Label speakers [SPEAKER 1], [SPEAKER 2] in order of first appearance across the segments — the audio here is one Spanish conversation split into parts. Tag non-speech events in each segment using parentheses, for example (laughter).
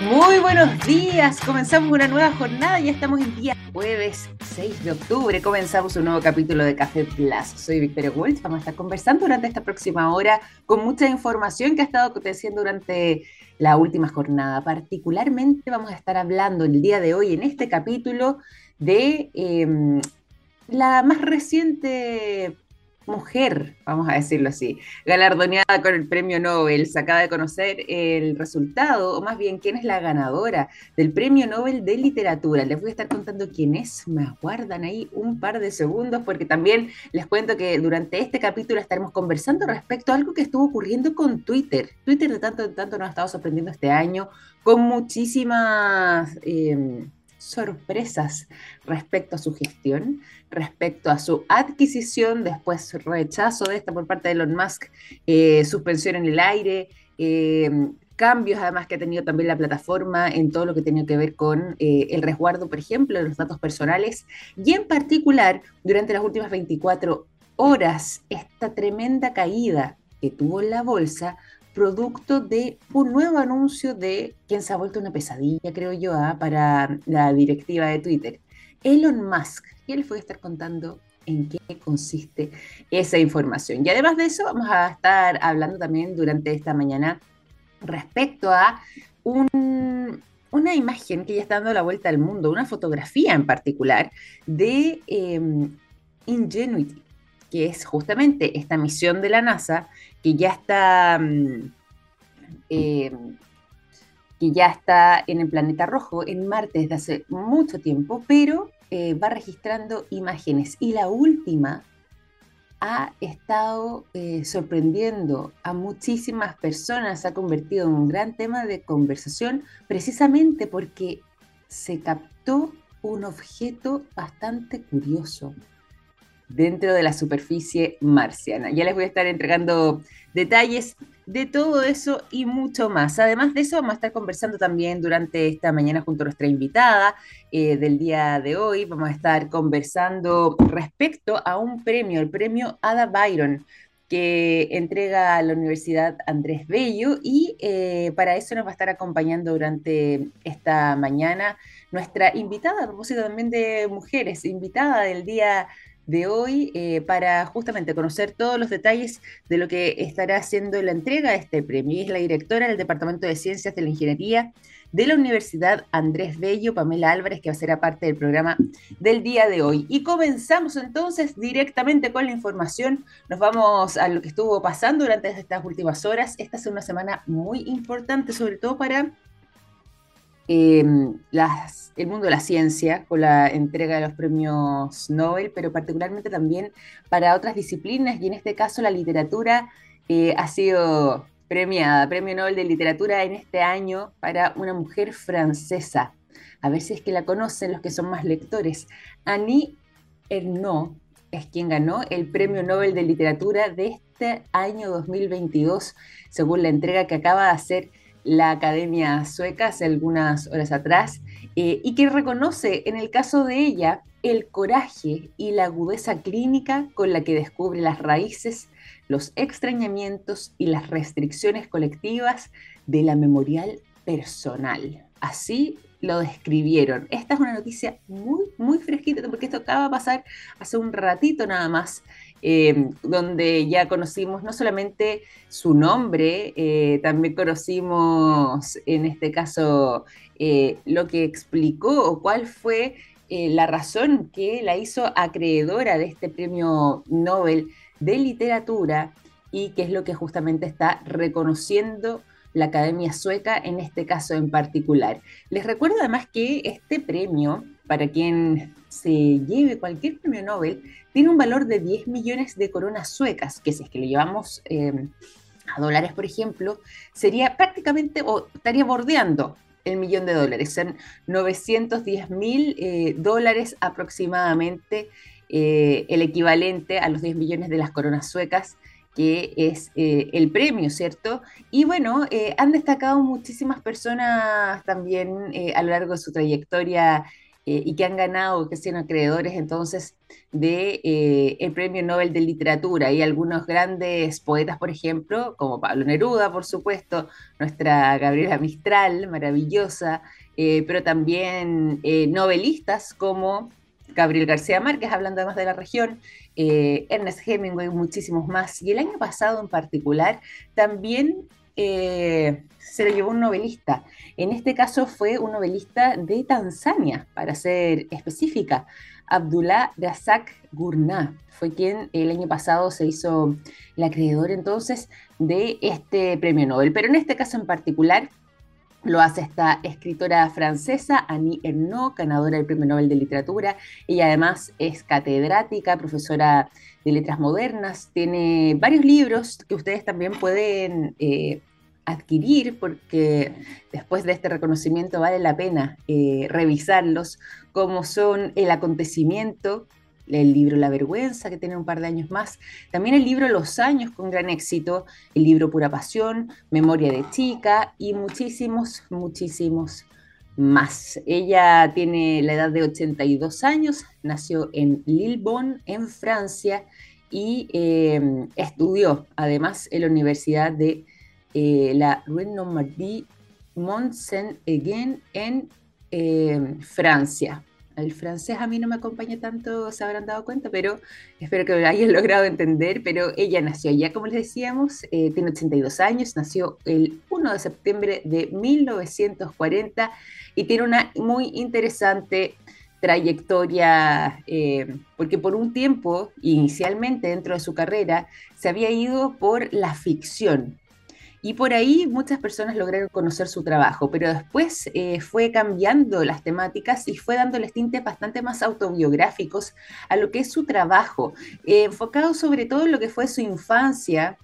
[SPEAKER 1] Muy buenos días, comenzamos una nueva jornada, ya estamos en día jueves 6 de octubre, comenzamos un nuevo capítulo de Café Plus. Soy Victoria Wolf, vamos a estar conversando durante esta próxima hora con mucha información que ha estado aconteciendo durante la última jornada. Particularmente vamos a estar hablando el día de hoy en este capítulo de em, la más reciente mujer, vamos a decirlo así, galardoneada con el premio Nobel. Se acaba de conocer el resultado, o más bien quién es la ganadora del premio Nobel de literatura. Les voy a estar contando quién es, me aguardan ahí un par de segundos, porque también les cuento que durante este capítulo estaremos conversando respecto a algo que estuvo ocurriendo con Twitter. Twitter de tanto en tanto nos ha estado sorprendiendo este año con muchísimas... Eh, sorpresas respecto a su gestión, respecto a su adquisición, después rechazo de esta por parte de Elon Musk, eh, suspensión en el aire, eh, cambios además que ha tenido también la plataforma en todo lo que tenía que ver con eh, el resguardo, por ejemplo, de los datos personales. Y en particular durante las últimas 24 horas esta tremenda caída que tuvo en la bolsa producto de un nuevo anuncio de quien se ha vuelto una pesadilla, creo yo, ¿ah? para la directiva de Twitter, Elon Musk. Y él fue a estar contando en qué consiste esa información. Y además de eso, vamos a estar hablando también durante esta mañana respecto a una imagen que ya está dando la vuelta al mundo, una fotografía en particular de em, Ingenuity, que es justamente esta misión de la NASA que ya está, mm, eh, que ya está en el planeta rojo, en Marte desde hace mucho tiempo, pero eh, va registrando imágenes. Y la última ha estado eh, sorprendiendo a muchísimas personas, se ha convertido en un gran tema de conversación, precisamente porque se captó un objeto bastante curioso dentro de la superficie marciana. Ya les voy a estar entregando detalles de todo eso y mucho más. Además de eso, vamos a estar conversando también durante esta mañana junto a nuestra invitada eh, del día de hoy. Vamos a estar conversando respecto a un premio, el premio Ada Byron que entrega la Universidad Andrés Bello y eh, para eso nos va a estar acompañando durante esta mañana nuestra invitada, a propósito también de mujeres, invitada del día hoy eh, para justamente conocer todos los detalles de lo que estará haciendo la entrega de este premio. es la directora del Departamento de Ciencias de la Ingeniería de la Universidad Andrés Bello, Pamela Álvarez, que va a ser parte del programa del día de hoy. Y comenzamos entonces directamente con la información. Nos vamos a lo que estuvo pasando durante estas últimas horas. Esta es una semana muy importante, sobre todo para Em, el mundo de la ciencia con la entrega de los premios Nobel, pero particularmente también para otras disciplinas y en este caso la literatura eh, ha sido premiada, Premio Nobel de Literatura en este año para una mujer francesa. A ver si es que la conocen los que son más lectores. Annie Ernaux es quien ganó el Premio Nobel de Literatura de este año 2022, según la entrega que acaba de hacer la Academia Sueca hace algunas horas atrás, eh, y que reconoce en el caso de ella el coraje y la agudeza clínica con la que descubre las raíces, los extrañamientos y las restricciones colectivas de la memorial personal. Así lo describieron. Esta es una noticia muy, muy fresquita, porque esto acaba de pasar hace un ratito nada más eh, donde ya conocimos no solamente su nombre, eh, también conocimos en este caso eh, lo que explicó o cuál fue la razón que la hizo acreedora de este premio Nobel de literatura y qué es lo que justamente está reconociendo la Academia Sueca en este caso en particular. Les recuerdo además que este premio, para quien se lleve cualquier premio Nobel, tiene un valor de 10 millones de coronas suecas, que si es que le llevamos eh, a dólares, por ejemplo, sería prácticamente o estaría bordeando el millón de dólares. Son 910 mil eh, dólares aproximadamente, eh, el equivalente a los 10 millones de las coronas suecas que es el premio, ¿cierto? Y bueno, han destacado muchísimas personas también a lo largo de su trayectoria eh, y que han ganado, que sean acreedores entonces de eh, Premio Nobel de Literatura y algunos grandes poetas, por ejemplo, como Pablo Neruda, por supuesto, nuestra Gabriela Mistral, maravillosa, eh, pero también novelistas como Gabriel García Márquez, hablando además de la región, Ernest Hemingway, muchísimos más. Y el año pasado en particular también se lo llevó un novelista. En este caso fue un novelista de Tanzania, para ser específica. Abdullah Razak Gurnah fue quien el año pasado se hizo el acreedor entonces de este premio Nobel. Pero en este caso en particular lo hace esta escritora francesa, Annie Ernaux, ganadora del Premio Nobel de Literatura. Ella además es catedrática, profesora de letras modernas, tiene varios libros que ustedes también pueden eh, adquirir, porque después de este reconocimiento vale la pena eh, revisarlos, como son el acontecimiento, el libro La Vergüenza, que tiene un par de años más, también el libro Los Años, con gran éxito, el libro Pura Pasión, Memoria de Chica y muchísimos, muchísimos más. Ella tiene la edad de 82 años, nació en Lillebonne, en Francia, y eh, estudió además en la Universidad de eh, la Rue Normandie Mont Saint-Again en eh, Francia. El francés a mí no me acompaña tanto, se habrán dado cuenta, pero espero que lo hayan (laughs) logrado entender. Pero ella nació allá, como les decíamos, eh, tiene 82 años, nació el 1 de septiembre de 1940 y tiene una muy interesante trayectoria, porque por un tiempo, inicialmente dentro de su carrera, se había ido por la ficción. Y por ahí muchas personas lograron conocer su trabajo, pero después eh, fue cambiando las temáticas y fue dándoles tintes bastante más autobiográficos a lo que es su trabajo, eh, enfocado sobre todo en lo que fue su infancia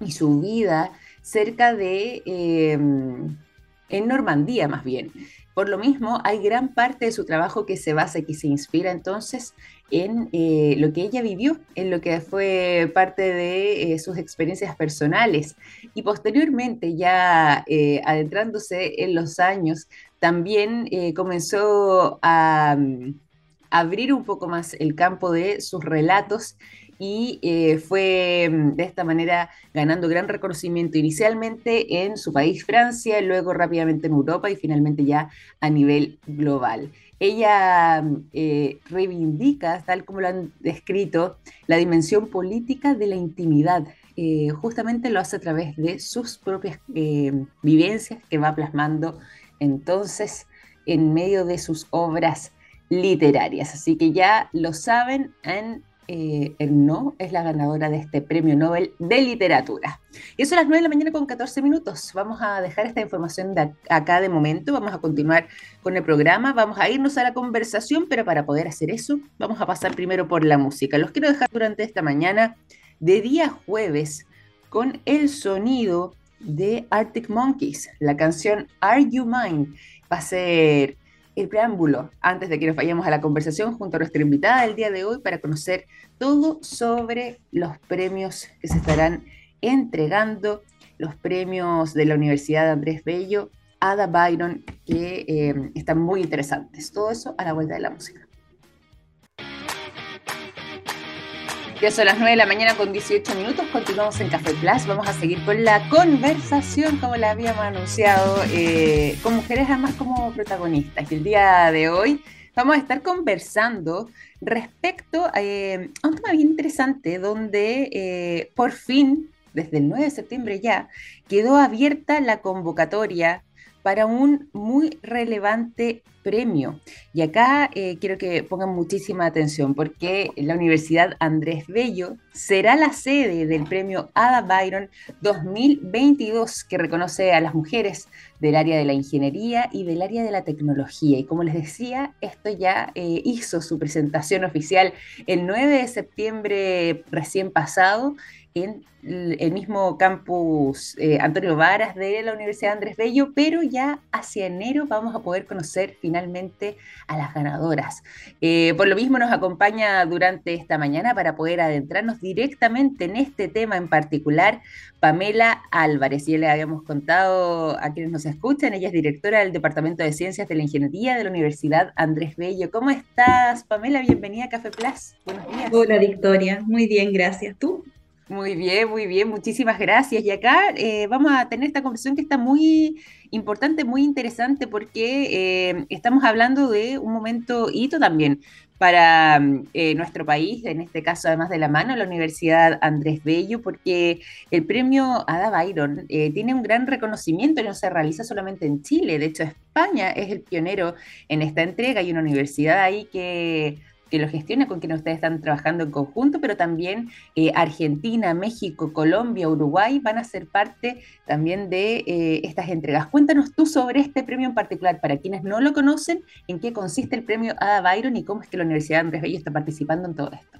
[SPEAKER 1] y su vida cerca de, em, en Normandía más bien. Por lo mismo, hay gran parte de su trabajo que se basa que se inspira entonces en eh, lo que ella vivió, en lo que fue parte de eh, sus experiencias personales. Y posteriormente, ya eh, adentrándose en los años, también comenzó a mm, abrir un poco más el campo de sus relatos y fue mm, de esta manera ganando gran reconocimiento inicialmente en su país, Francia, luego rápidamente en Europa y finalmente ya a nivel global ella eh, reivindica, tal como lo han descrito, la dimensión política de la intimidad. Eh, justamente lo hace a través de sus propias eh, vivencias que va plasmando entonces en medio de sus obras literarias. Así que ya lo saben, en eh, no es la ganadora de este premio Nobel de Literatura. Y eso a las 9 de la mañana con 14 minutos. Vamos a dejar esta información acá de momento. Vamos a continuar con el programa. Vamos a irnos a la conversación, pero para poder hacer eso, vamos a pasar primero por la música. Los quiero dejar durante esta mañana de día jueves con el sonido de Arctic Monkeys. La canción Are You Mine va a ser el preámbulo antes de que nos vayamos a la conversación junto a nuestra invitada del día de hoy para conocer todo sobre los premios que se estarán entregando, los premios de la Universidad de Andrés Bello, Ada Byron, que eh, están muy interesantes. Todo eso a la vuelta de la música. Ya son las 9 de la mañana con 18 minutos, continuamos en Café Plus, vamos a seguir con la conversación como la habíamos anunciado, eh, con mujeres además como protagonistas. Y el día de hoy vamos a estar conversando respecto eh, a un tema bien interesante donde eh, por fin, desde el 9 de septiembre ya, quedó abierta la convocatoria para un muy relevante premio. Y acá eh, quiero que pongan muchísima atención porque la Universidad Andrés Bello será la sede del premio Ada Byron 2022 que reconoce a las mujeres del área de la ingeniería y del área de la tecnología. Y como les decía, esto ya eh, hizo su presentación oficial el 9 de septiembre recién pasado en el mismo campus eh, Antonio Varas de la Universidad Andrés Bello, pero ya hacia enero vamos a poder conocer finalmente a las ganadoras. Eh, por lo mismo nos acompaña durante esta mañana para poder adentrarnos directamente en este tema en particular Pamela Álvarez. Ya le habíamos contado a quienes nos escuchan, ella es directora del Departamento de Ciencias de la Ingeniería de la Universidad Andrés Bello. ¿Cómo estás, Pamela? Bienvenida a Café Plus.
[SPEAKER 2] Buenos días. Hola, Victoria. Muy bien, gracias. ¿Tú?
[SPEAKER 1] Muy bien, muy bien, muchísimas gracias. Y acá eh, vamos a tener esta conversación que está muy importante, muy interesante, porque eh, estamos hablando de un momento hito también para eh, nuestro país, en este caso además de la mano, la Universidad Andrés Bello, porque el premio Ada Byron tiene un gran reconocimiento y no se realiza solamente en Chile, de hecho España es el pionero en esta entrega, hay una universidad ahí que que lo gestiona, con quien ustedes están trabajando en conjunto, pero también eh, Argentina, México, Colombia, Uruguay van a ser parte también de eh, estas entregas. Cuéntanos tú sobre este premio en particular, para quienes no lo conocen, en qué consiste el premio Ada Byron y cómo es que la Universidad Andrés Bello está participando en todo esto.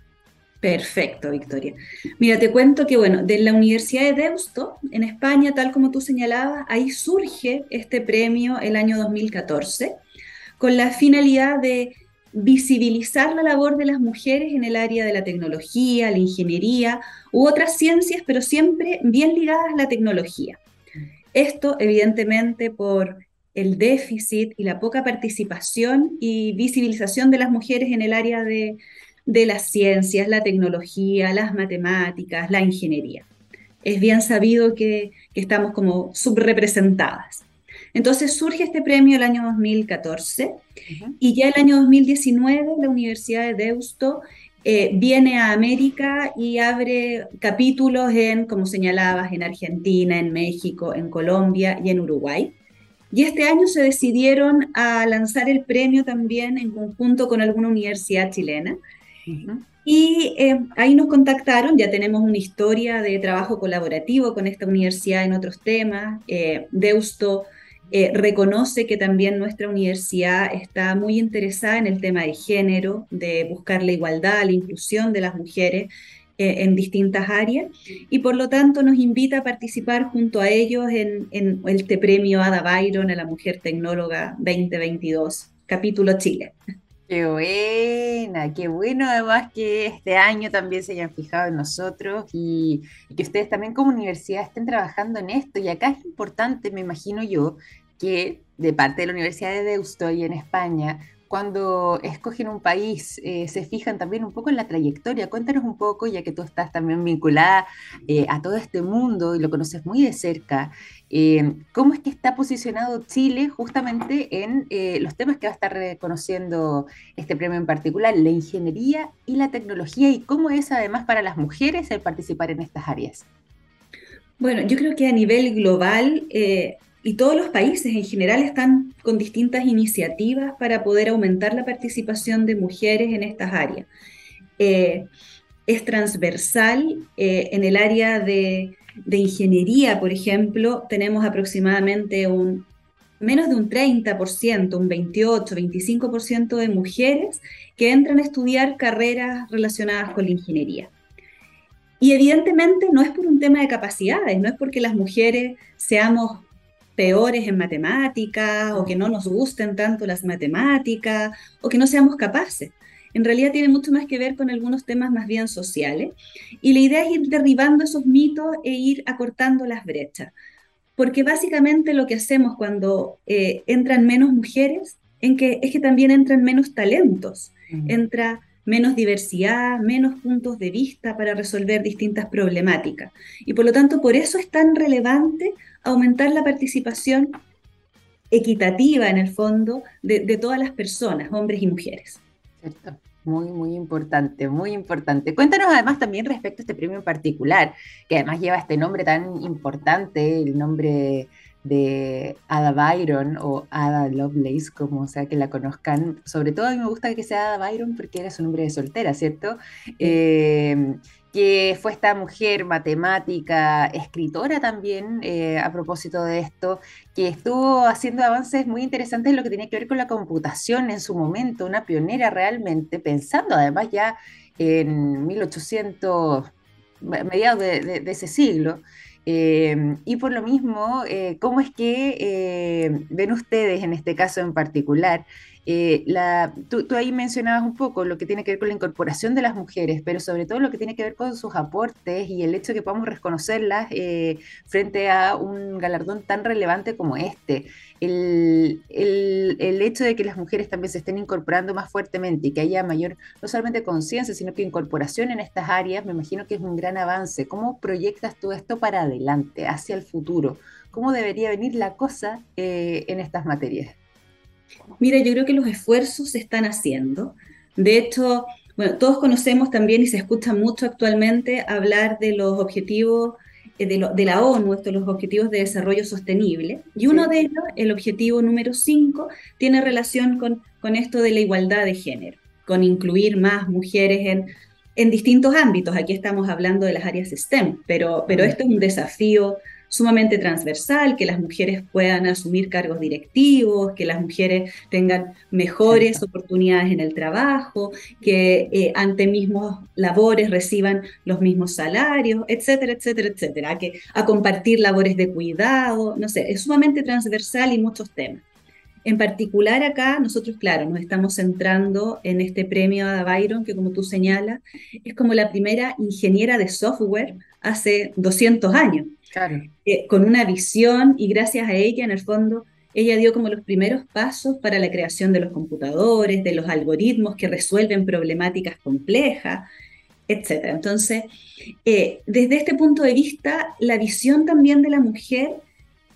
[SPEAKER 2] Perfecto, Victoria. Mira, te cuento que, bueno, de la Universidad de Deusto, en España, tal como tú señalabas, ahí surge este premio el año 2014, con la finalidad de visibilizar la labor de las mujeres en el área de la tecnología, la ingeniería u otras ciencias, pero siempre bien ligadas a la tecnología. Esto, evidentemente, por el déficit y la poca participación y visibilización de las mujeres en el área de, las ciencias, la tecnología, las matemáticas, la ingeniería. Es bien sabido que, estamos como subrepresentadas. Entonces surge este premio el año 2014 y ya el año 2019 la Universidad de Deusto eh, viene a América y abre capítulos en, como señalabas, en Argentina, en México, en Colombia y en Uruguay. Y este año se decidieron a lanzar el premio también en conjunto con alguna universidad chilena. Y eh, ahí nos contactaron, ya tenemos una historia de trabajo colaborativo con esta universidad en otros temas. Eh, Deusto eh, reconoce que también nuestra universidad está muy interesada en el tema de género, de buscar la igualdad, la inclusión de las mujeres eh, en distintas áreas y por lo tanto nos invita a participar junto a ellos en, en este premio Ada Byron a la Mujer Tecnóloga 2022, capítulo Chile.
[SPEAKER 1] Qué buena, qué bueno además que este año también se hayan fijado en nosotros y, que ustedes también como universidad estén trabajando en esto. Y acá es importante, me imagino yo, que de parte de la Universidad de Deusto y en España cuando escogen un país, eh, se fijan también un poco en la trayectoria. Cuéntanos un poco, ya que tú estás también vinculada eh, a todo este mundo y lo conoces muy de cerca, eh, ¿cómo es que está posicionado Chile justamente en los temas que va a estar reconociendo este premio en particular, la ingeniería y la tecnología, y cómo es además para las mujeres el participar en estas áreas?
[SPEAKER 2] Bueno, yo creo que a nivel global y todos los países en general están con distintas iniciativas para poder aumentar la participación de mujeres en estas áreas. Eh, es transversal eh, en el área de, ingeniería, por ejemplo, tenemos aproximadamente un menos de un 30%, un 28, 25% de mujeres que entran a estudiar carreras relacionadas con la ingeniería. Y evidentemente no es por un tema de capacidades, no es porque las mujeres seamos peores en matemáticas o que no nos gusten tanto las matemáticas o que no seamos capaces. En realidad tiene mucho más que ver con algunos temas más bien sociales y la idea es ir derribando esos mitos e ir acortando las brechas. Porque básicamente lo que hacemos cuando eh, entran menos mujeres en que, es que también entran menos talentos, entra menos diversidad, menos puntos de vista para resolver distintas problemáticas. Y por lo tanto, por eso es tan relevante aumentar la participación equitativa en el fondo de, todas las personas, hombres y mujeres.
[SPEAKER 1] Cierto. Muy, muy importante, muy importante. Cuéntanos además también respecto a este premio en particular, que además lleva este nombre tan importante, el nombre de Ada Byron o Ada Lovelace, como sea que la conozcan. Sobre todo a mí me gusta que sea Ada Byron porque era su nombre de soltera, ¿cierto? Eh, que fue esta mujer matemática, escritora también, eh, a propósito de esto, que estuvo haciendo avances muy interesantes en lo que tenía que ver con la computación en su momento, una pionera realmente, pensando además ya en 1800 mediados de, ese siglo. y por lo mismo, ¿cómo es que ven ustedes en este caso en particular eh, la, tú, ahí mencionabas un poco lo que tiene que ver con la incorporación de las mujeres, pero sobre todo lo que tiene que ver con sus aportes y el hecho de que podamos reconocerlas eh, frente a un galardón tan relevante como este. El, hecho de que las mujeres también se estén incorporando más fuertemente y que haya mayor, no solamente conciencia, sino que incorporación en estas áreas, me imagino que es un gran avance. ¿Cómo proyectas tú esto para adelante, hacia el futuro? ¿Cómo debería venir la cosa eh, en estas materias?
[SPEAKER 2] Mira, yo creo que los esfuerzos se están haciendo. De hecho, bueno, todos conocemos también y se escucha mucho actualmente hablar de los objetivos eh, de, la ONU, estos los objetivos de desarrollo sostenible. Y uno de ellos, el objetivo número 5, tiene relación con, con esto de la igualdad de género, con incluir más mujeres en en distintos ámbitos. Aquí estamos hablando de las áreas STEM, pero, pero esto es un desafío sumamente transversal, que las mujeres puedan asumir cargos directivos, que las mujeres tengan mejores oportunidades en el trabajo, que eh, ante mismos labores reciban los mismos salarios, etcétera, etcétera, etcétera, que, a compartir labores de cuidado, no sé, es sumamente transversal y muchos temas. En particular acá, nosotros, claro, nos estamos centrando en este premio a Byron, que como tú señalas, es como la primera ingeniera de software hace 200 años. Eh, con una visión y gracias a ella, en el fondo, ella dio como los primeros pasos para la creación de los computadores, de los algoritmos que resuelven problemáticas complejas, etc. Entonces, eh, desde este punto de vista, la visión también de la mujer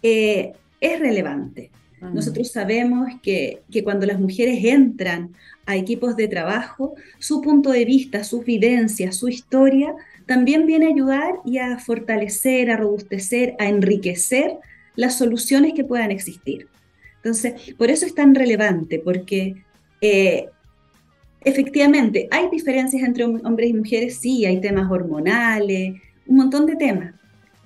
[SPEAKER 2] eh, es relevante. Nosotros sabemos que, que, cuando las mujeres entran a equipos de trabajo, su punto de vista, sus vivencias, su historia también viene a ayudar y a fortalecer, a robustecer, a enriquecer las soluciones que puedan existir. Entonces, por eso es tan relevante, porque eh, efectivamente hay diferencias entre hombres y mujeres, sí, hay temas hormonales, un montón de temas,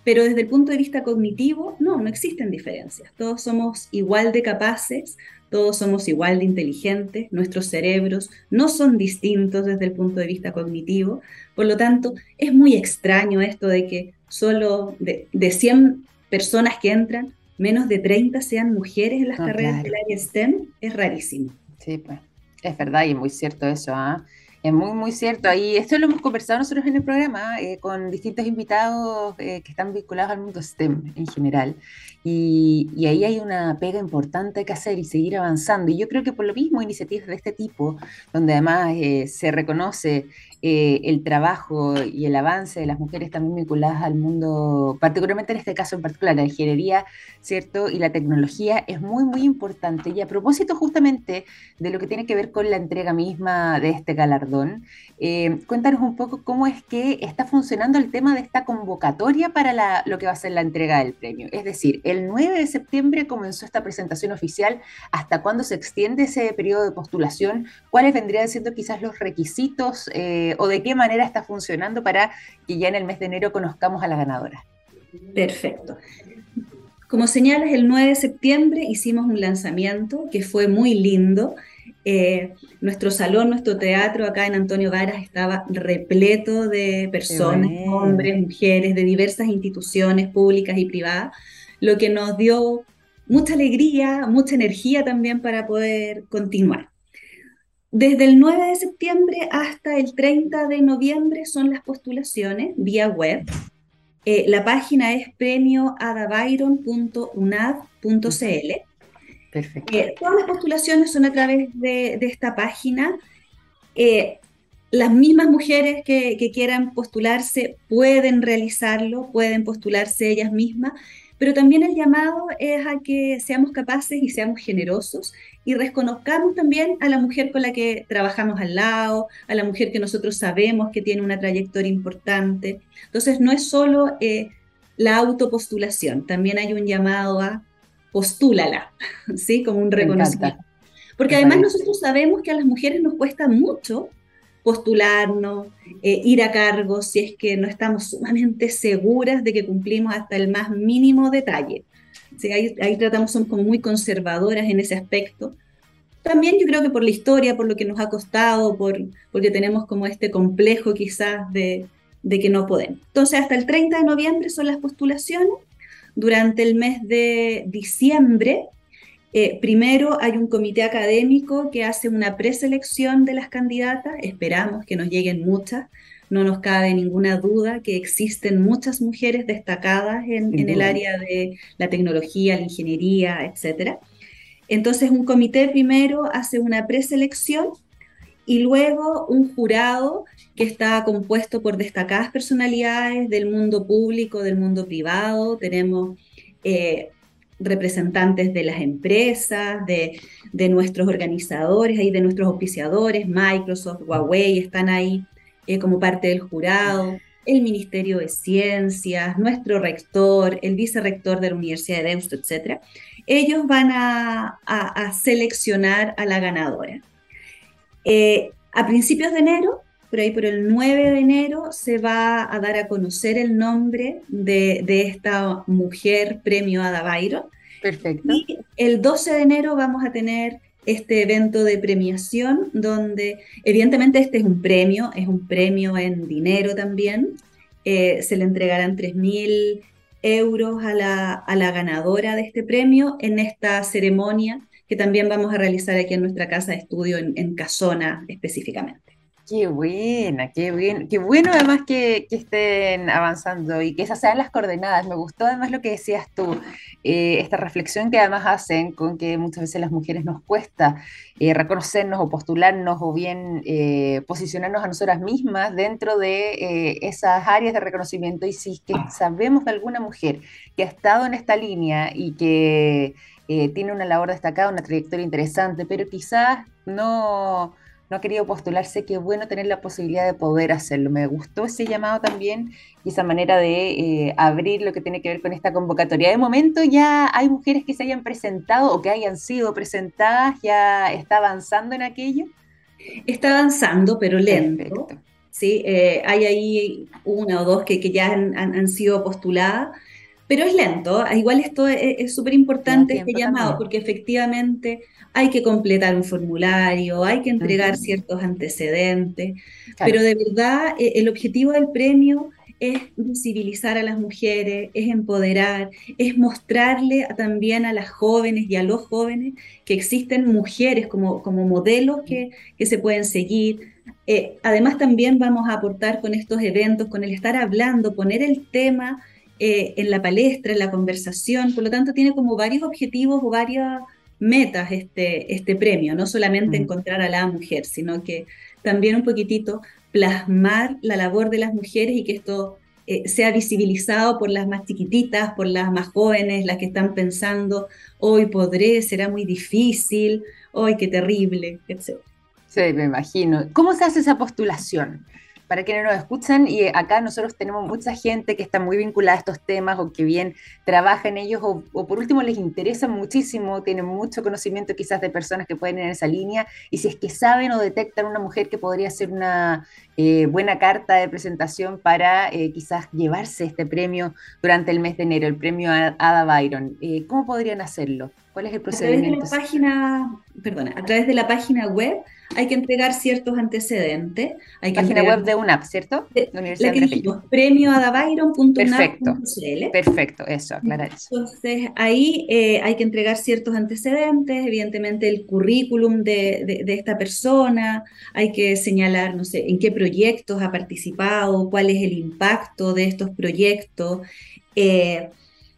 [SPEAKER 2] pero desde el punto de vista cognitivo, no, no existen diferencias. Todos somos igual de capaces, todos somos igual de inteligentes, nuestros cerebros no son distintos desde el punto de vista cognitivo, por lo tanto, es muy extraño esto de que solo de, 100 personas que entran, menos de 30 sean mujeres en las carreras del área STEM, es rarísimo.
[SPEAKER 1] Sí, pues, es verdad y muy cierto eso, ¿ah? Es muy, muy cierto. Y esto lo hemos conversado nosotros en el programa eh, con distintos invitados eh, que están vinculados al mundo STEM en general. Y, ahí hay una pega importante que hacer y seguir avanzando. Y yo creo que por lo mismo iniciativas de este tipo, donde además eh, se reconoce eh, el trabajo y el avance de las mujeres también vinculadas al mundo, particularmente en este caso en particular, la ingeniería, ¿cierto? Y la tecnología es muy, muy importante. Y a propósito justamente de lo que tiene que ver con la entrega misma de este galardón, eh, cuéntanos un poco cómo es que está funcionando el tema de esta convocatoria para lo que va a ser la entrega del premio. Es decir, el 9 de septiembre comenzó esta presentación oficial. ¿Hasta cuándo se extiende ese periodo de postulación? ¿Cuáles vendrían siendo quizás los requisitos? Eh, o de qué manera está funcionando para que ya en el mes de enero conozcamos a la ganadora.
[SPEAKER 2] Perfecto. Como señalas, el 9 de septiembre hicimos un lanzamiento que fue muy lindo. Eh, nuestro salón, nuestro teatro acá en Antonio Varas estaba repleto de personas, hombres, mujeres, de diversas instituciones públicas y privadas, lo que nos dio mucha alegría, mucha energía también para poder continuar. Desde el 9 de septiembre hasta el 30 de noviembre son las postulaciones vía web. Eh, la página es premioadabyron.unad.cl. Perfecto. Eh, todas las postulaciones son a través de, esta página. Eh, las mismas mujeres que, que, quieran postularse pueden realizarlo, pueden postularse ellas mismas, pero también el llamado es a que seamos capaces y seamos generosos y reconozcamos también a la mujer con la que trabajamos al lado, a la mujer que nosotros sabemos que tiene una trayectoria importante. Entonces, no es solo eh, la autopostulación, también hay un llamado a postúlala, (laughs) ¿sí? Como un reconocimiento. Porque además nosotros sabemos que a las mujeres nos cuesta mucho postularnos, eh, ir a cargo si es que no estamos sumamente seguras de que cumplimos hasta el más mínimo detalle ahí, tratamos, somos como muy conservadoras en ese aspecto. También yo creo que por la historia, por lo que nos ha costado, por, porque tenemos como este complejo quizás de, de que no podemos. Entonces, hasta el 30 de noviembre son las postulaciones. Durante el mes de diciembre, eh, primero hay un comité académico que hace una preselección de las candidatas. Esperamos que nos lleguen muchas. No nos cabe ninguna duda que existen muchas mujeres destacadas en, en el área de la tecnología, la ingeniería, etc. Entonces, un comité primero hace una preselección y luego un jurado que está compuesto por destacadas personalidades del mundo público, del mundo privado. Tenemos eh, representantes de las empresas, de, nuestros organizadores, ahí de nuestros auspiciadores, Microsoft, Huawei, están ahí eh, como parte del jurado, el Ministerio de Ciencias, nuestro rector, el vicerrector de la Universidad de Deusto, etc. Ellos van a seleccionar a la ganadora. Eh, a principios de enero, por ahí por el 9 de enero, se va a dar a conocer el nombre de, esta mujer premio Ada Byron.
[SPEAKER 1] Perfecto.
[SPEAKER 2] Y el 12 de enero vamos a tener este evento de premiación donde evidentemente este es un premio, es un premio en dinero también. Eh, se le entregarán 3.000 euros a la, a la ganadora de este premio en esta ceremonia que también vamos a realizar aquí en nuestra casa de estudio en, Casona específicamente.
[SPEAKER 1] Qué buena, qué bien, qué bueno además que, estén avanzando y que esas sean las coordenadas. Me gustó además lo que decías tú, eh, esta reflexión que además hacen con que muchas veces las mujeres nos cuesta eh, reconocernos o postularnos o bien eh, posicionarnos a nosotras mismas dentro de esas áreas de reconocimiento y si que sabemos de alguna mujer que ha estado en esta línea y que tiene una labor destacada, una trayectoria interesante, pero quizás no, no ha querido postularse, qué bueno tener la posibilidad de poder hacerlo. Me gustó ese llamado también y esa manera de eh, abrir lo que tiene que ver con esta convocatoria. De momento ya hay mujeres que se hayan presentado o que hayan sido presentadas, ya está avanzando en aquello.
[SPEAKER 2] Está avanzando, pero lento. ¿sí? Eh, hay ahí una o dos que, que ya han, han sido postuladas pero es lento, igual esto es súper importante este llamado, porque efectivamente hay que completar un formulario, hay que entregar ciertos antecedentes, pero de verdad eh, el objetivo del premio es visibilizar a las mujeres, es empoderar, es mostrarle también a las jóvenes y a los jóvenes que existen mujeres como, como modelos que, que se pueden seguir. Eh, además también vamos a aportar con estos eventos, con el estar hablando, poner el tema eh, en la palestra, en la conversación, por lo tanto tiene como varios objetivos o varias metas este, este premio, no solamente mm. encontrar a la mujer, sino que también un poquitito plasmar la labor de las mujeres y que esto eh, sea visibilizado por las más chiquititas, por las más jóvenes, las que están pensando, hoy podré, será muy difícil, hoy qué terrible, etc.
[SPEAKER 1] Sí, me imagino. ¿Cómo se hace esa postulación? Para quienes nos escuchan, y acá nosotros tenemos mucha gente que está muy vinculada a estos temas o que bien trabaja en ellos o, por último les interesa muchísimo, tienen mucho conocimiento quizás de personas que pueden ir en esa línea y si es que saben o detectan una mujer que podría ser una eh, buena carta de presentación para eh, quizás llevarse este premio durante el mes de enero, el premio Ada Byron, eh, ¿cómo podrían hacerlo? ¿Cuál es el procedimiento?
[SPEAKER 2] A través de la página, perdona, a través de la página web hay que entregar ciertos antecedentes. Hay
[SPEAKER 1] que página web de UNAP, ¿cierto?
[SPEAKER 2] De, la Universidad que dijimos, premioadabyron.unap.cl.
[SPEAKER 1] Perfecto, eso, aclarar eso.
[SPEAKER 2] Entonces, ahí eh, hay que entregar ciertos antecedentes, evidentemente el currículum de, de, esta persona, hay que señalar, no sé, en qué proyectos ha participado, cuál es el impacto de estos proyectos. Eh,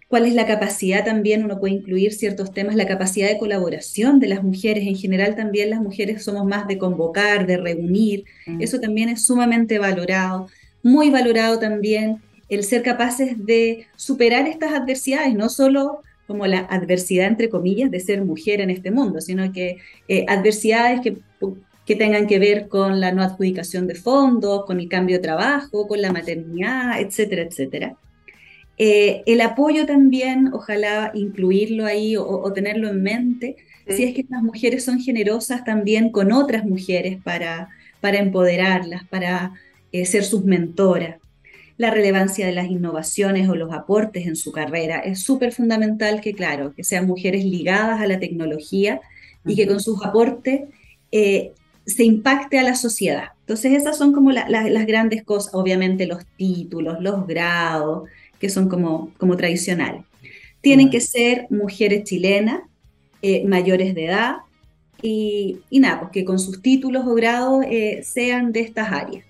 [SPEAKER 2] cuál es la capacidad también, uno puede incluir ciertos temas, la capacidad de colaboración de las mujeres. En general también las mujeres somos más de convocar, de reunir. Mm. Eso también es sumamente valorado. Muy valorado también el ser capaces de superar estas adversidades, no solo como la adversidad, entre comillas, de ser mujer en este mundo, sino que eh, adversidades que, que tengan que ver con la no adjudicación de fondos, con el cambio de trabajo, con la maternidad, etcétera, etcétera. Eh, el apoyo también, ojalá incluirlo ahí o, tenerlo en mente, si es que las mujeres son generosas también con otras mujeres para, para empoderarlas, para eh, ser sus mentoras. La relevancia de las innovaciones o los aportes en su carrera es súper fundamental que, claro, que sean mujeres ligadas a la tecnología y que con sus aportes eh, se impacte a la sociedad. Entonces esas son como las grandes cosas, obviamente los títulos, los grados, que son como, como tradicionales. Tienen que ser mujeres chilenas, eh, mayores de edad, y, nada, pues que con sus títulos o grados eh, sean de estas áreas.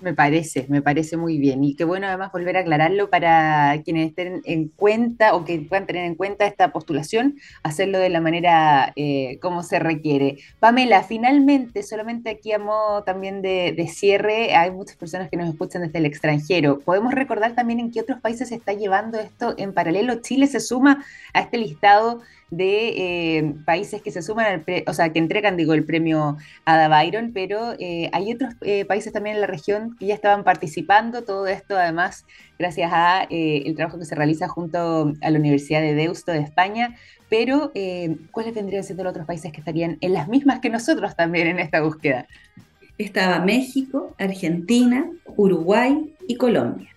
[SPEAKER 1] Me parece, me parece muy bien. Y qué bueno además volver a aclararlo para quienes estén en cuenta o que puedan tener en cuenta esta postulación, hacerlo de la manera eh, como se requiere. Pamela, finalmente, solamente aquí a modo también de, de, cierre, hay muchas personas que nos escuchan desde el extranjero. ¿Podemos recordar también en qué otros países se está llevando esto en paralelo? Chile se suma a este listado de eh, países que se suman al, o sea, que entregan, digo, el premio Ada Byron, pero eh, hay otros eh, países también en la región que ya estaban participando. Todo esto, además, gracias a el trabajo que se realiza junto a la Universidad de Deusto de España. Pero, ¿cuáles vendrían siendo los otros países que estarían en las mismas que nosotros también en esta búsqueda?
[SPEAKER 2] Estaba México, Argentina, Uruguay y Colombia.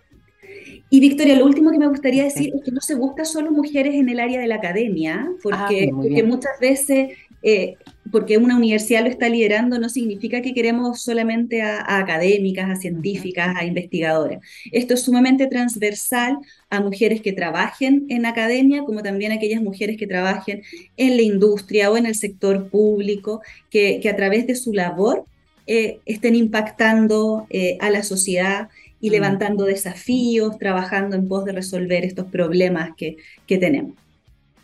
[SPEAKER 2] Y Victoria, lo último que me gustaría decir es que no se busca solo mujeres en el área de la academia, porque, ah, muchas veces, eh, porque una universidad lo está liderando, no significa que queremos solamente a, académicas, a científicas, a investigadoras. Esto es sumamente transversal a mujeres que trabajen en academia, como también a aquellas mujeres que trabajen en la industria o en el sector público, que, a través de su labor eh, estén impactando eh, a la sociedad y mm. levantando desafíos, trabajando en pos de resolver estos problemas que, que tenemos.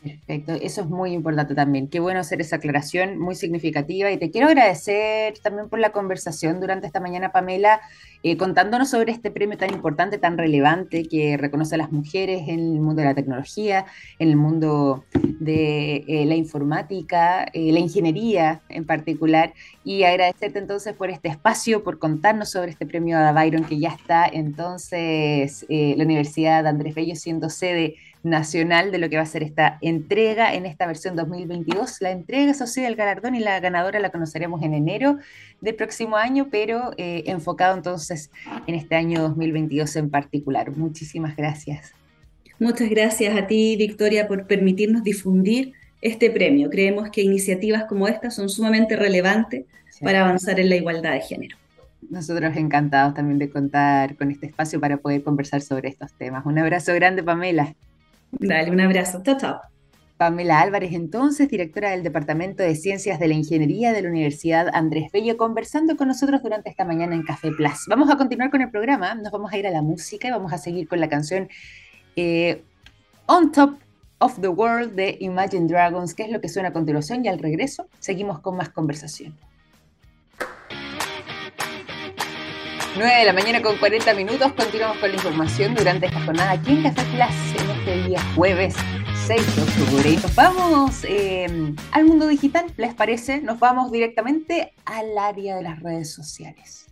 [SPEAKER 1] Perfecto, eso es muy importante también. Qué bueno hacer esa aclaración muy significativa y te quiero agradecer también por la conversación durante esta mañana, Pamela, eh, contándonos sobre este premio tan importante, tan relevante que reconoce a las mujeres en el mundo de la tecnología, en el mundo de eh, la informática, eh, la ingeniería en particular, y agradecerte entonces por este espacio, por contarnos sobre este premio Ada Byron que ya está entonces la Universidad de Andrés Bello siendo sede nacional de lo que va a ser esta entrega en esta versión 2022. La entrega, eso sí, del galardón y la ganadora la conoceremos en enero del próximo año, pero eh, enfocado entonces en este año 2022 en particular. Muchísimas gracias.
[SPEAKER 2] Muchas gracias a ti, Victoria, por permitirnos difundir este premio. Creemos que iniciativas como esta son sumamente relevantes para avanzar en la igualdad de género.
[SPEAKER 1] Nosotros encantados también de contar con este espacio para poder conversar sobre estos temas. Un abrazo grande, Pamela.
[SPEAKER 2] Dale, un abrazo. Chao, chao.
[SPEAKER 1] Pamela Álvarez, entonces, directora del Departamento de Ciencias de la Ingeniería de la Universidad Andrés Bello, conversando con nosotros durante esta mañana en Café Plus. Vamos a continuar con el programa, nos vamos a ir a la música y vamos a seguir con la canción eh, On Top of the World de Imagine Dragons, que es lo que suena a continuación, y al regreso seguimos con más conversación. 9 de la mañana con 40 minutos. Continuamos con la información durante esta jornada aquí en Café Plus este día jueves 6 de octubre. Y nos vamos eh, al mundo digital, ¿les parece? Nos vamos directamente al área de las redes sociales.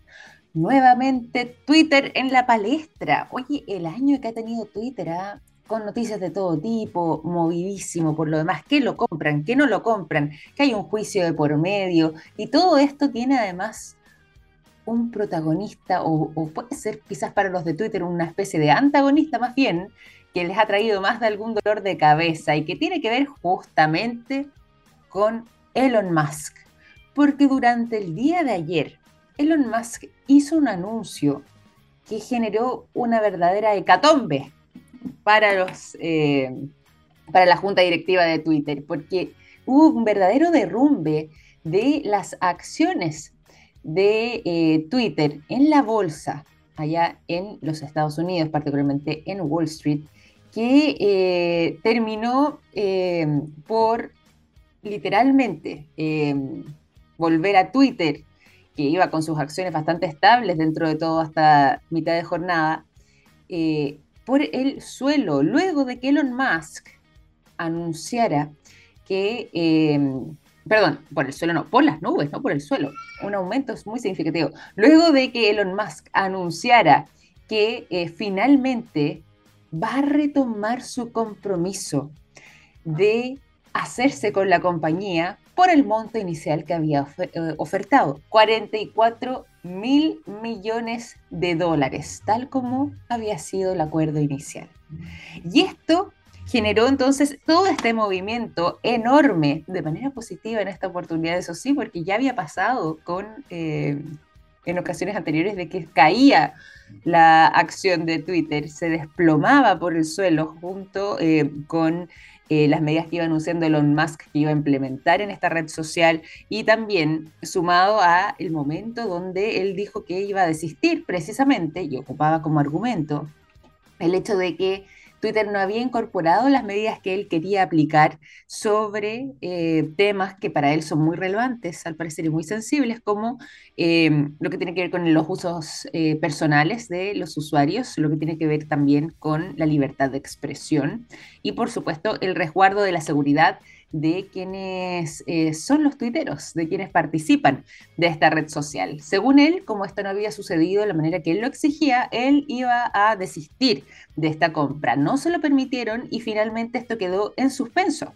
[SPEAKER 1] Nuevamente Twitter en la palestra. Oye, el año que ha tenido Twitter, ¿ah? con noticias de todo tipo, movidísimo por lo demás, que lo compran, que no lo compran, que hay un juicio de por medio, y todo esto tiene además un protagonista, o, puede ser quizás para los de Twitter una especie de antagonista más bien, que les ha traído más de algún dolor de cabeza y que tiene que ver justamente con Elon Musk. Porque durante el día de ayer, Elon Musk hizo un anuncio que generó una verdadera hecatombe para, los, eh, para la junta directiva de Twitter, porque hubo un verdadero derrumbe de las acciones de eh, Twitter en la bolsa, allá en los Estados Unidos, particularmente en Wall Street, que eh, terminó eh, por literalmente volver a Twitter, que iba con sus acciones bastante estables dentro de todo hasta mitad de jornada, por el suelo, luego de que Elon Musk anunciara que perdón, por el suelo no, por las nubes, no por el suelo. Un aumento muy significativo. Luego de que Elon Musk anunciara que eh, finalmente va a retomar su compromiso de hacerse con la compañía por el monto inicial que había eh, ofertado, 44 mil millones de dólares, tal como había sido el acuerdo inicial. Y esto generó entonces todo este movimiento enorme, de manera positiva en esta oportunidad, eso sí, porque ya había pasado con, eh, en ocasiones anteriores de que caía la acción de Twitter, se desplomaba por el suelo junto eh, con eh, las medidas que iba anunciando Elon Musk que iba a implementar en esta red social y también sumado a el momento donde él dijo que iba a desistir precisamente y ocupaba como argumento el hecho de que Twitter no había incorporado las medidas que él quería aplicar sobre eh, temas que para él son muy relevantes, al parecer, y muy sensibles, como em, lo que tiene que ver con los usos eh, personales de los usuarios, lo que tiene que ver también con la libertad de expresión y, por supuesto, el resguardo de la seguridad de quienes eh, son los tuiteros, de quienes participan de esta red social. Según él, como esto no había sucedido de la manera que él lo exigía, él iba a desistir de esta compra. No se lo permitieron y finalmente esto quedó en suspenso.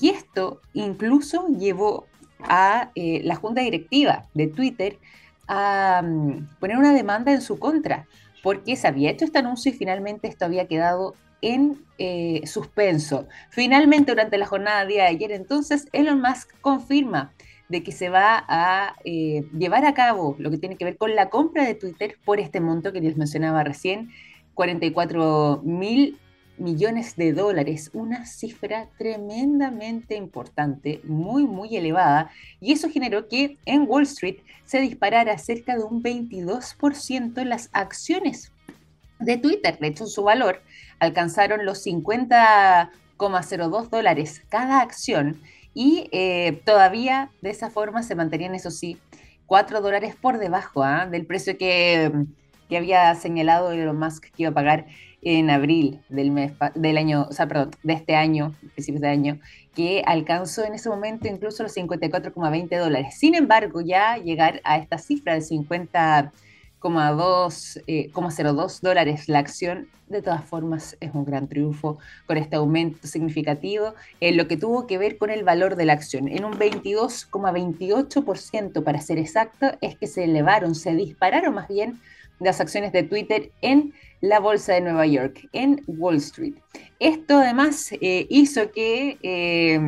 [SPEAKER 1] Y esto incluso llevó a eh, la junta directiva de Twitter a mm, poner una demanda en su contra, porque se había hecho este anuncio y finalmente esto había quedado en eh, suspenso. Finalmente, durante la jornada de ayer, entonces, Elon Musk confirma de que se va a eh, llevar a cabo lo que tiene que ver con la compra de Twitter por este monto que les mencionaba recién, 44 mil millones de dólares, una cifra tremendamente importante, muy, muy elevada, y eso generó que en Wall Street se disparara cerca de un 22% las acciones de Twitter. De hecho, su valor alcanzaron los 50,02 dólares cada acción y eh, todavía de esa forma se mantenían, eso sí, 4 dólares por debajo ¿ah? del precio que, que, había señalado Elon Musk que iba a pagar en abril del mes del año, o sea, perdón, de este año, principios de año, que alcanzó en ese momento incluso los 54,20 dólares. Sin embargo, ya llegar a esta cifra de 50 0,02 eh, dólares la acción, de todas formas es un gran triunfo con este aumento significativo en lo que tuvo que ver con el valor de la acción. En un 22,28% para ser exacto, es que se elevaron, se dispararon más bien las acciones de Twitter en la bolsa de Nueva York, en Wall Street. Esto además eh, hizo que eh,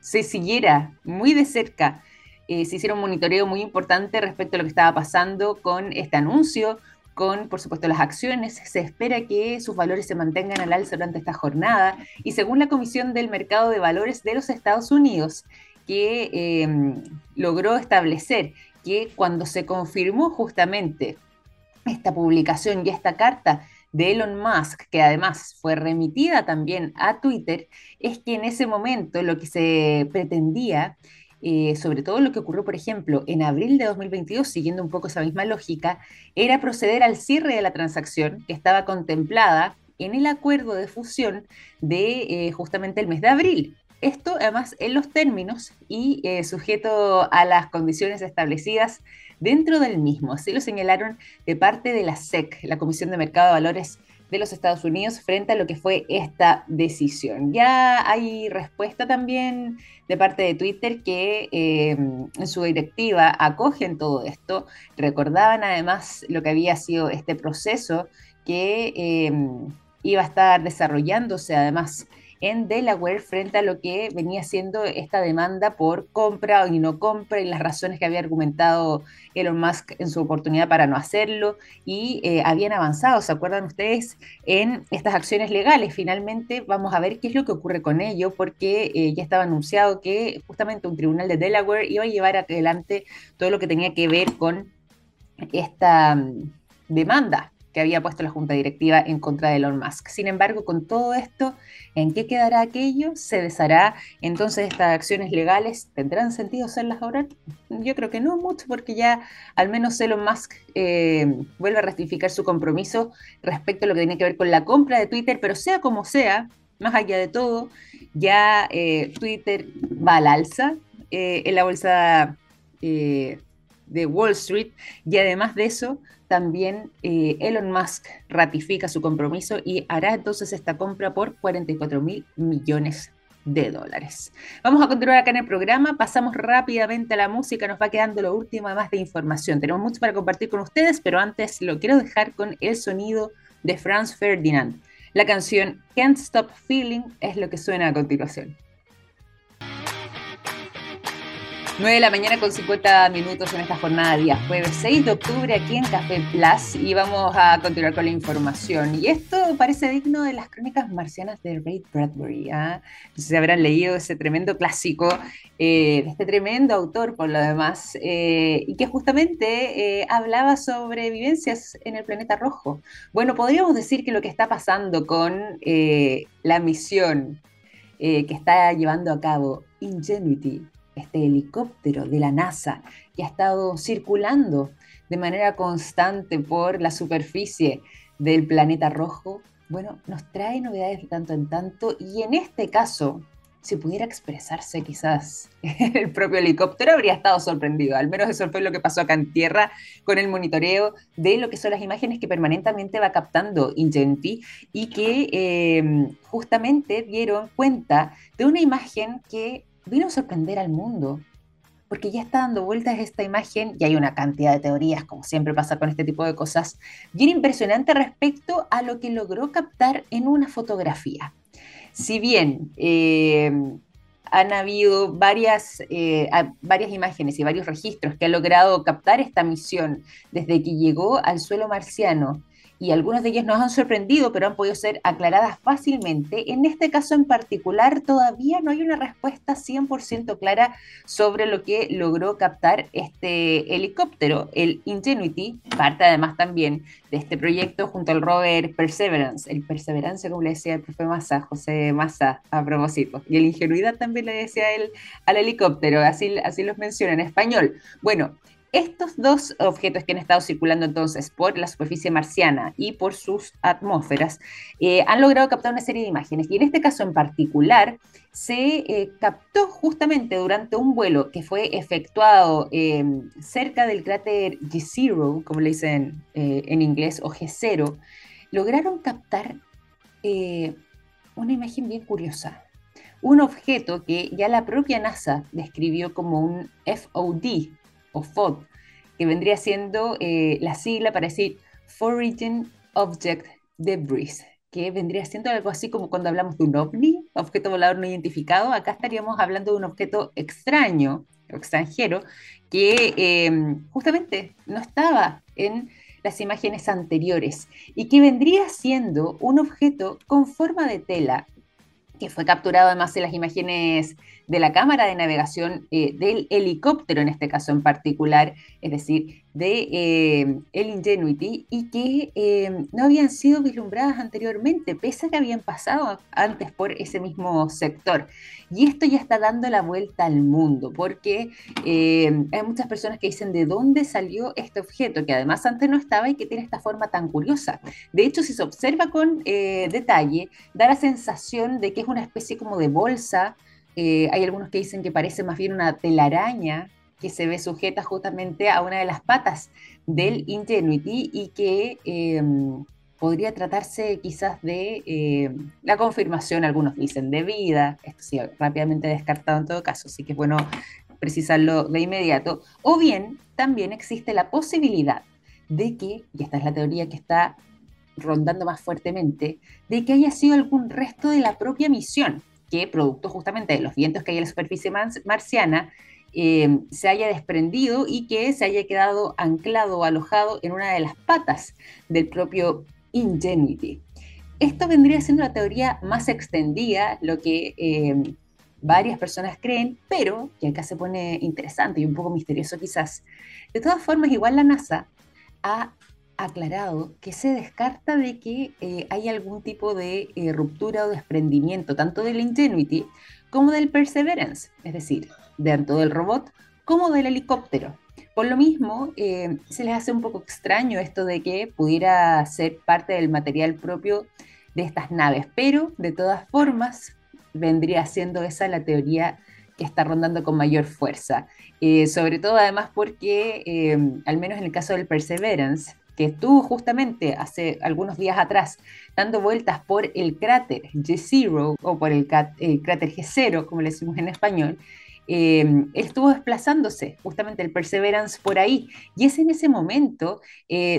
[SPEAKER 1] se siguiera muy de cerca eh, se hicieron un monitoreo muy importante respecto a lo que estaba pasando con este anuncio, con, por supuesto, las acciones. Se espera que sus valores se mantengan al alza durante esta jornada. Y según la Comisión del Mercado de Valores de los Estados Unidos, que em, logró establecer que cuando se confirmó justamente esta publicación y esta carta de Elon Musk, que además fue remitida también a Twitter, es que en ese momento lo que se pretendía eh, sobre todo lo que ocurrió, por ejemplo, en abril de 2022, siguiendo un poco esa misma lógica, era proceder al cierre de la transacción que estaba contemplada en el acuerdo de fusión de eh, justamente el mes de abril. Esto además en los términos y eh, sujeto a las condiciones establecidas dentro del mismo. Así lo señalaron de parte de la SEC, la Comisión de Mercado de Valores de los Estados Unidos frente a lo que fue esta decisión. Ya hay respuesta también de parte de Twitter que em, en su directiva acogen todo esto. Recordaban además lo que había sido este proceso que em, iba a estar desarrollándose además en Delaware frente a lo que venía siendo esta demanda por compra y no compra y las razones que había argumentado Elon Musk en su oportunidad para no hacerlo y eh, habían avanzado, ¿se acuerdan ustedes? En estas acciones legales. Finalmente vamos a ver qué es lo que ocurre con ello porque eh, ya estaba anunciado que justamente un tribunal de Delaware iba a llevar adelante todo lo que tenía que ver con esta mm, demanda que había puesto la junta directiva en contra de Elon Musk. Sin embargo, con todo esto, ¿en qué quedará aquello? ¿Se deshará entonces estas acciones legales? ¿Tendrán sentido hacerlas ahora? Yo creo que no mucho, porque ya al menos Elon Musk eh, vuelve a ratificar su compromiso respecto a lo que tiene que ver con la compra de Twitter, pero sea como sea, más allá de todo, ya eh, Twitter va al alza eh, en la bolsa de Wall Street y además de eso, también eh, Elon Musk ratifica su compromiso y hará entonces esta compra por 44 mil millones de dólares. Vamos a continuar acá en el programa, pasamos rápidamente a la música, nos va quedando lo último más de información. Tenemos mucho para compartir con ustedes, pero antes lo quiero dejar con el sonido de Franz Ferdinand. La canción Can't Stop Feeling es lo que suena a continuación. 9 de la mañana con 50 minutos en esta jornada día jueves 6 de octubre aquí en Café Plus y vamos a continuar con la información. Y esto parece digno de las crónicas marcianas de Ray Bradbury. ¿ah? No sé si habrán leído ese tremendo clásico eh, de este tremendo autor por lo demás eh, y que justamente eh, hablaba sobre vivencias en el planeta rojo. Bueno, podríamos decir que lo que está pasando con la misión que está llevando a cabo Ingenuity este helicóptero de la NASA que ha estado circulando de manera constante por la superficie del planeta rojo, bueno, nos trae novedades de tanto en tanto y en este caso, si pudiera expresarse quizás (laughs) el propio helicóptero, habría estado sorprendido. Al menos eso fue lo que pasó acá en tierra con el monitoreo de lo que son las imágenes que permanentemente va captando Ingenuity y que eh, justamente dieron cuenta de una imagen que vino a sorprender al mundo, porque ya está dando vueltas esta imagen y hay una cantidad de teorías, como siempre pasa con este tipo de cosas, bien impresionante respecto a lo que logró captar en una fotografía. Si bien eh, han habido varias, eh, varias imágenes y varios registros que ha logrado captar esta misión desde que llegó al suelo marciano y algunos de ellos nos han sorprendido, pero han podido ser aclaradas fácilmente. En este caso en particular, todavía no hay una respuesta 100% clara sobre lo que logró captar este helicóptero, el Ingenuity, parte además también de este proyecto junto al rover Perseverance, el Perseverance, como le decía el profe Massa, José Massa, a propósito, y el Ingenuidad también le decía él al helicóptero, así, así los menciona en español. Bueno, estos dos objetos que han estado circulando entonces por la superficie marciana y por sus atmósferas eh, han logrado captar una serie de imágenes. Y en este caso en particular se eh, captó justamente durante un vuelo que fue efectuado em, cerca del cráter G0, como le dicen eh, en inglés, o G0, lograron captar una imagen bien curiosa. Un objeto que ya la propia NASA describió como un FOD, o FOD, que vendría siendo eh, la sigla para decir Foreign Object Debris, que vendría siendo algo así como cuando hablamos de un ovni, objeto volador no identificado, acá estaríamos hablando de un objeto extraño, extranjero, que em, justamente no estaba en las imágenes anteriores y que vendría siendo un objeto con forma de tela que fue capturado además en las imágenes de la cámara de navegación eh, del helicóptero en este caso en particular, es decir, de eh, el Ingenuity y que eh, no habían sido vislumbradas anteriormente, pese a que habían pasado antes por ese mismo sector. Y esto ya está dando la vuelta al mundo, porque hay muchas personas que dicen de dónde salió este objeto, que además antes no estaba y que tiene esta forma tan curiosa. De hecho, si se observa con detalle, da la sensación de que es una especie como de bolsa eh, hay algunos que dicen que parece más bien una telaraña que se ve sujeta justamente a una de las patas del Ingenuity y que em, podría tratarse quizás de em, la confirmación, algunos dicen de vida, esto sí, rápidamente descartado en todo caso, así que es bueno precisarlo de inmediato, o bien también existe la posibilidad de que, y esta es la teoría que está rondando más fuertemente, de que haya sido algún resto de la propia misión, que producto justamente de los vientos que hay en la superficie marciana, eh, se haya desprendido y que se haya quedado anclado o alojado en una de las patas del propio Ingenuity. Esto vendría siendo la teoría más extendida, lo que eh, varias personas creen, pero que acá se pone interesante y un poco misterioso quizás. De todas formas, igual la NASA ha aclarado que se descarta de que eh, hay algún tipo de eh, ruptura o desprendimiento tanto del Ingenuity como del Perseverance, es decir, tanto del robot como del helicóptero. Por lo mismo, eh, se les hace un poco extraño esto de que pudiera ser parte del material propio de estas naves, pero de todas formas vendría siendo esa la teoría que está rondando con mayor fuerza. sobre todo además porque, al menos en el caso del Perseverance, que estuvo justamente hace algunos días atrás dando vueltas por el cráter G0 o por el, cráter G0, como le decimos en español, él estuvo desplazándose justamente el Perseverance por ahí. Y es en ese momento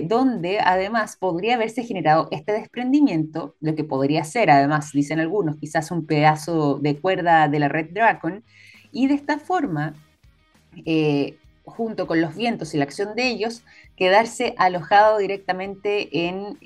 [SPEAKER 1] donde además podría haberse generado este desprendimiento, lo que podría ser, además, dicen algunos, quizás un pedazo de cuerda de la Red Dragon, y de esta forma, junto con los vientos y la acción de ellos, quedarse alojado directamente en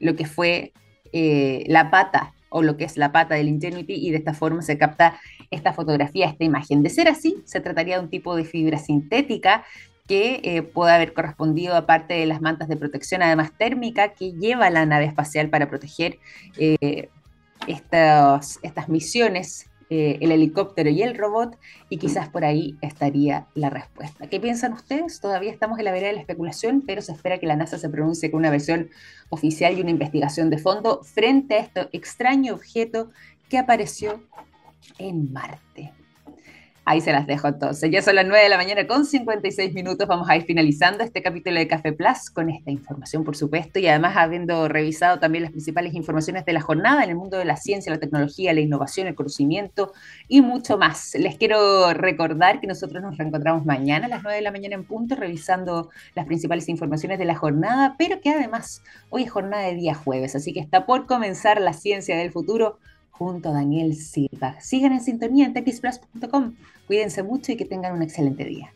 [SPEAKER 1] lo que fue la pata o lo que es la pata del Ingenuity y de esta forma se capta esta fotografía, esta imagen. De ser así, se trataría de un tipo de fibra sintética que eh, puede haber correspondido a parte de las mantas de protección, además térmica, que lleva la nave espacial para proteger eh, estas, estas misiones eh, el helicóptero y el robot, y quizás por ahí estaría la respuesta. ¿Qué piensan ustedes? Todavía estamos en la vereda de la especulación, pero se espera que la NASA se pronuncie con una versión oficial y una investigación de fondo frente a este extraño objeto que apareció en Marte. Ahí se las dejo entonces. Ya son las 9 de la mañana con 56 minutos. Vamos a ir finalizando este capítulo de Café Plus con esta información, por supuesto, y además habiendo revisado también las principales informaciones de la jornada en el mundo de la ciencia, la tecnología, la innovación, el conocimiento y mucho más. Les quiero recordar que nosotros nos reencontramos mañana a las 9 de la mañana en punto, revisando las principales informaciones de la jornada, pero que además hoy es jornada de día jueves, así que está por comenzar la ciencia del futuro junto a Daniel Silva. Sigan en sintonía en techisplus.com. Cuídense mucho y que tengan un excelente día.